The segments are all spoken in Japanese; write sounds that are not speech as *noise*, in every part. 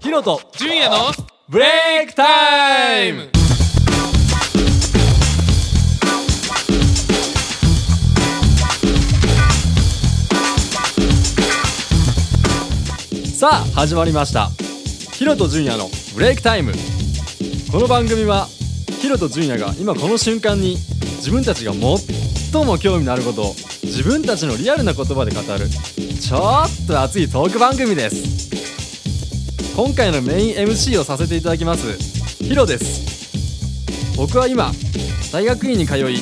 ヒロと純也のブレイクタイム。さあ始まりました。ヒロと純也のブレイクタイム。この番組はヒロと純也が今この瞬間に自分たちが最も興味のあることを自分たちのリアルな言葉で語るちょっと熱いトーク番組です今回のメイン MC をさせていただきます。ヒロです。僕は今大学院に通い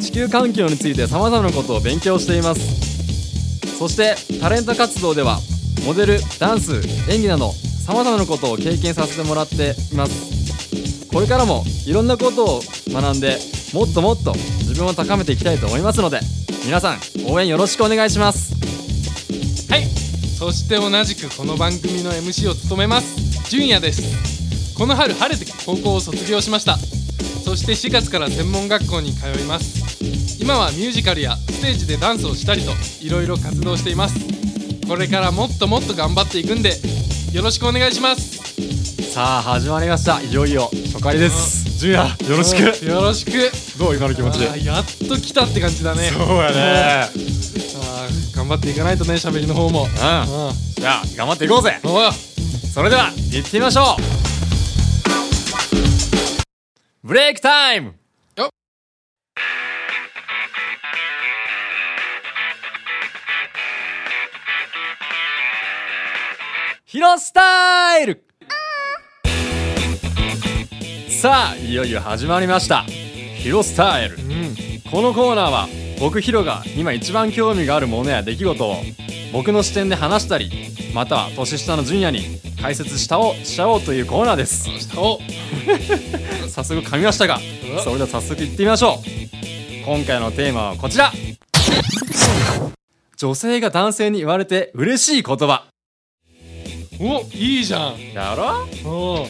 地球環境について様々なことを勉強しています。そしてタレント活動ではモデルダンス演技など様々なことを経験させてもらっています。これからもいろんなことを学んでもっともっと自分を高めていきたいと思いますので皆さん応援よろしくお願いします。はい。そして同じくこの番組の MC を務めます。純也です。この春晴れて高校を卒業しました。そして4月から専門学校に通います。今はミュージカルやステージでダンスをしたりといろいろ活動しています。これからもっともっと頑張っていくんでよろしくお願いします。さあ始まりました。いよいよ初回です。純也よろしく。うんよろしく。どう？今の気持ちやっと来たって感じだね。そうやね張っていかないとね喋りの方も。うん。うん。じゃあ頑張っていこうぜ。おう。それでは行ってみましょう。ブレイクタイムヒロスタイル！さあいよいよ始まりました。ヒロスタイル。うん。このコーナーは僕ヒロが今一番興味があるものや出来事を僕の視点で話したりまたは年下の純也に解説したをしちゃおうというコーナーです。お。*laughs* 早速噛みましたがうそれでは早速いってみましょう。今回のテーマはこちら。女性が男性に言われて嬉しい言葉。おいいじゃん。だろ？おう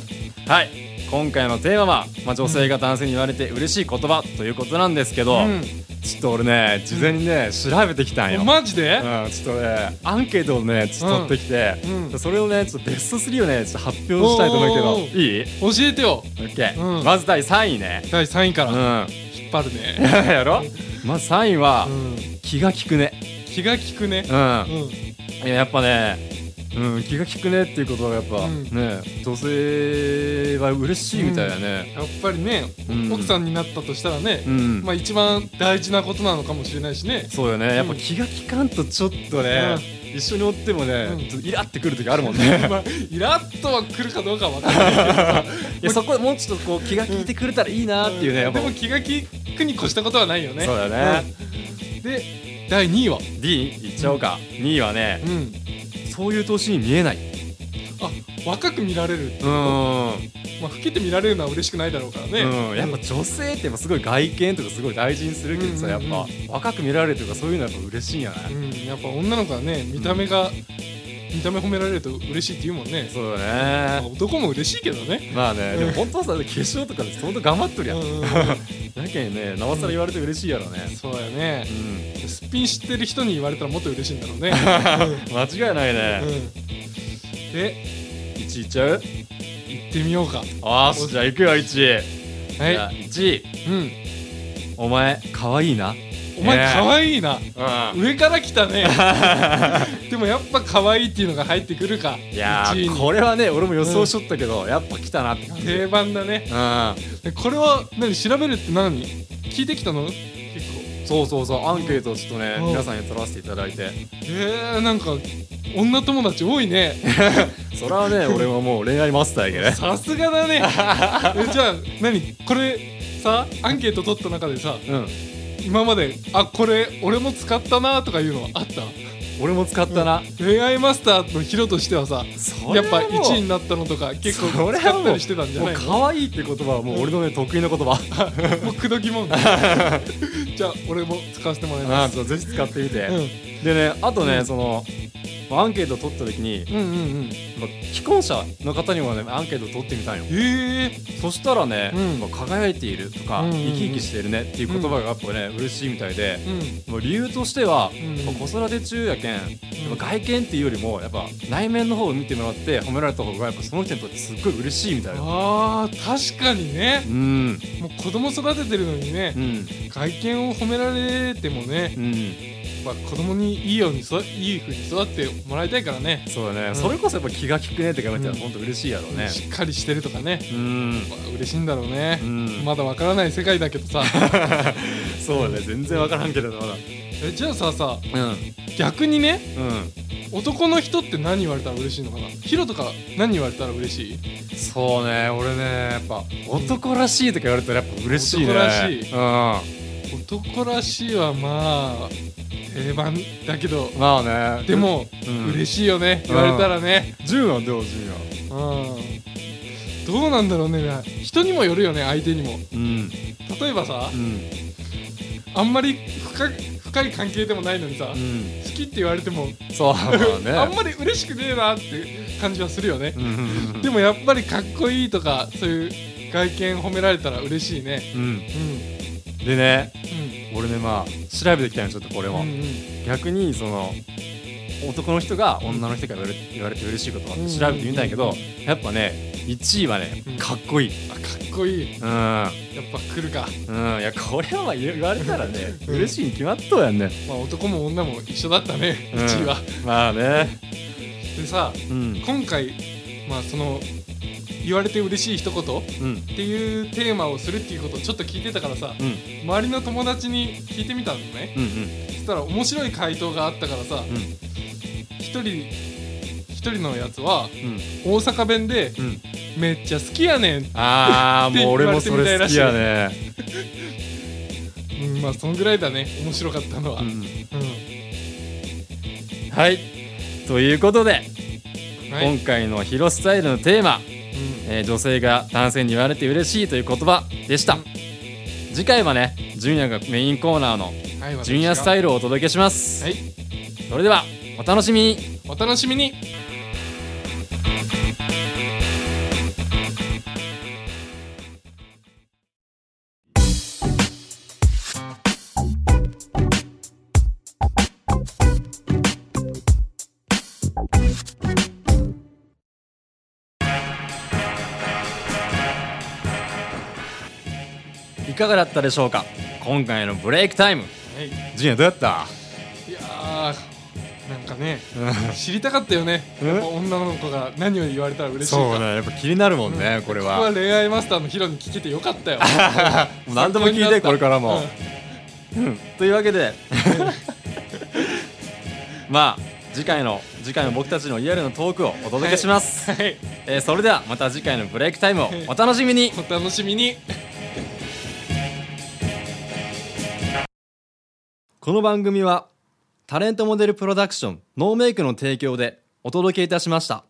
はい。今回のテーマは、まあ、女性が男性に言われて嬉しい言葉ということなんですけど、うんちょっと俺ね事前にね、調べてきたんよ、マジで？うん、ちょっとねアンケートをねちょっと取ってきて、うん。それをねちょっとベスト3をねちょっと発表したいと思うけどいい？教えてよ ?OK、うん。まず第3位ね。第3位から。うん。引っ張るね。*laughs* やろ？まず3位は、うん。気が利くね。気が利くね。うん。うん。いややっぱねうん気が利くねっていうことはやっぱ、うん。ね女性は嬉しいみたいだね。やっぱりねうん。奥さんになったとしたらねうん、まあ一番大事なことなのかもしれないしね。そうよね。やっぱ気が利かんとちょっとね、一緒におってもね、うん。ちょっとイラってくる時あるもんね。*laughs* まあイラッとは来るかどうかは分からない。けどさいやそこでもうちょっとこう気が利いてくれたらいいなっていうね、やっぱ。でも気が利くに越したことはないよね。そうだね、うん。で第2位は。D いっちゃおうか、2位はねうんそういう年に見えない。あ若く見られるうん。まあ老けて見られるのは嬉しくないだろうからね。うん、やっぱ女性ってすごい外見とかすごい大事にするけどさ、やっぱ若く見られるとかそういうのはやっぱ嬉しいんやな。い、うん。やっぱ女の子はね見た目が見た目褒められると嬉しいって言うもんね。そうよまあね男も嬉しいけどね。まあね、でも本当はさ化粧とかで相当頑張っとるやん。*laughs* だけにねなおさら言われて嬉しいやろね。そうやね。うんすっぴん知ってる人に言われたらもっと嬉しいんだろうね。*laughs* 間違いないね、うん。で1位いっちゃう？行ってみようか。あーしじゃあ行くよ1位、はい。1位うん。お前可愛いな？お前ね可愛いな。うん。上から来たね。*laughs* でもやっぱ可愛いっていうのが入ってくるか。いや1位に。ーこれはね俺も予想しとったけど、やっぱ来たなって定番だね。うん。でこれは何調べるって何？聞いてきたの？そうそうそうアンケートをちょっとねうん。皆さんに取らせていただいて。えー、なんか女友達多いね。*laughs* それはね *laughs* 俺はもう恋愛マスターやけどね。さすがだね。えじゃあ何？これさアンケート取った中でさうん。今まであこれ俺も使ったなとかいうのはあった？俺も使ったな、恋愛マスターのヒロとしてはさやっぱそれはもう1位になったのとか結構使ったりしてたんじゃもないうの可愛いって言葉はもう俺のね得意な言葉。*laughs* もう口説きもん *laughs* じゃあ俺も使わせてもらいあますぜひ使ってみて、うん。でねあとね、うん。そのアンケートを取った時にうんうんうん。まあ既婚者の方にもねアンケートを取ってみたんよ。ええ。そしたらね、うん。まあ輝いているとか、うんうんうん。生き生きしてるねっていう言葉がやっぱね、嬉しいみたいで、うん。もう理由としては、ん。まあ子育て中やけん、やっぱ外見っていうよりもやっぱ内面の方を見てもらって褒められた方がやっぱその人にとってすっごい嬉しいみたいな。あー確かにね。うん。もう子供育ててるのにねうん。外見を褒められてもねうんやっぱ子供にいいようにそいい風に育ってもらいたいからね。そうだね、ん。それこそやっぱ気が利くねって考えたらうん。本当嬉しいやろうね。しっかりしてるとかね。うん。まあ嬉しいんだろうね。う、ん。まだわからない世界だけどさ。*laughs* そうだね。全然わからんけれどまだ。えじゃあささうん。逆にねうん。男の人って何言われたら嬉しいのかな？ヒロとか何言われたら嬉しい？そうね。俺ねやっぱ男らしいとか言われたらやっぱ嬉しいね。男らしい。うん。男らしいはまあ定番だけど。まあね。でも、うん。嬉しいよね。言われたらね。純はどう純はうん。どうなんだろうね。人にもよるよね相手にも。うん。例えばさうん。あんまり深い深い関係でもないのにさ、好うん。きって言われても、そうね。*laughs* あんまり嬉しくねえなって感じはするよね、うん。うんうんでもやっぱりかっこいいとかそういう外見褒められたら嬉しいね。うん。うん。でねう俺ねまあ調べてきたよちょっとこれも、んうんうん。逆にその男の人が女の人から言われ言われて嬉しいことは調べてみたんやけど、やっぱね1位はねうん。かっこいい。あかっこいい。うん。やっぱ来るか、うん。いやこれはまあ言われたらねうん。嬉しいに決まっとうやんね。まあ、男も女も一緒だったね、うん。1位は。まあね。でさうん。今回まあその言われて嬉しい一言っうん。ていうテーマをするっていうことをちょっと聞いてたからさうん。周りの友達に聞いてみたのね。うんうん。そしたら面白い回答があったからさうん。一人一人のやつはうん。大阪弁でうん「めっちゃ好きやねん」ああもう俺もそれ好きやね。*laughs* うん、まあそんぐらいだね。面白かったのは、ううん。ん。はい。ということで、はい。今回のヒロスタイルのテーマ、うんえー女性が男性に言われて嬉しいという言葉でした、うん次回はね純也がメインコーナーの純也スタイルをお届けします、はい。それではお楽しみに。お楽しみにかがだったでしょうか？今回のブレイクタイム。はい。純也どうやった？いやーなんかね知りたかったよね。うん？やっぱ女の子が何を言われたら嬉しいか。そうね。やっぱ気になるもんね、これここは。は恋愛マスターのヒロに聞けてよかったよ。*laughs* もう何でも聞いてこれからも、うん。うん。というわけで。*laughs* まあ次回の次回の僕たちのリアルなトークをお届けします、はい。えーそれではまた次回のブレイクタイムをお楽しみに。*laughs* お楽しみにこの番組はタレントモデルプロダクションノーメイクの提供でお届けいたしました。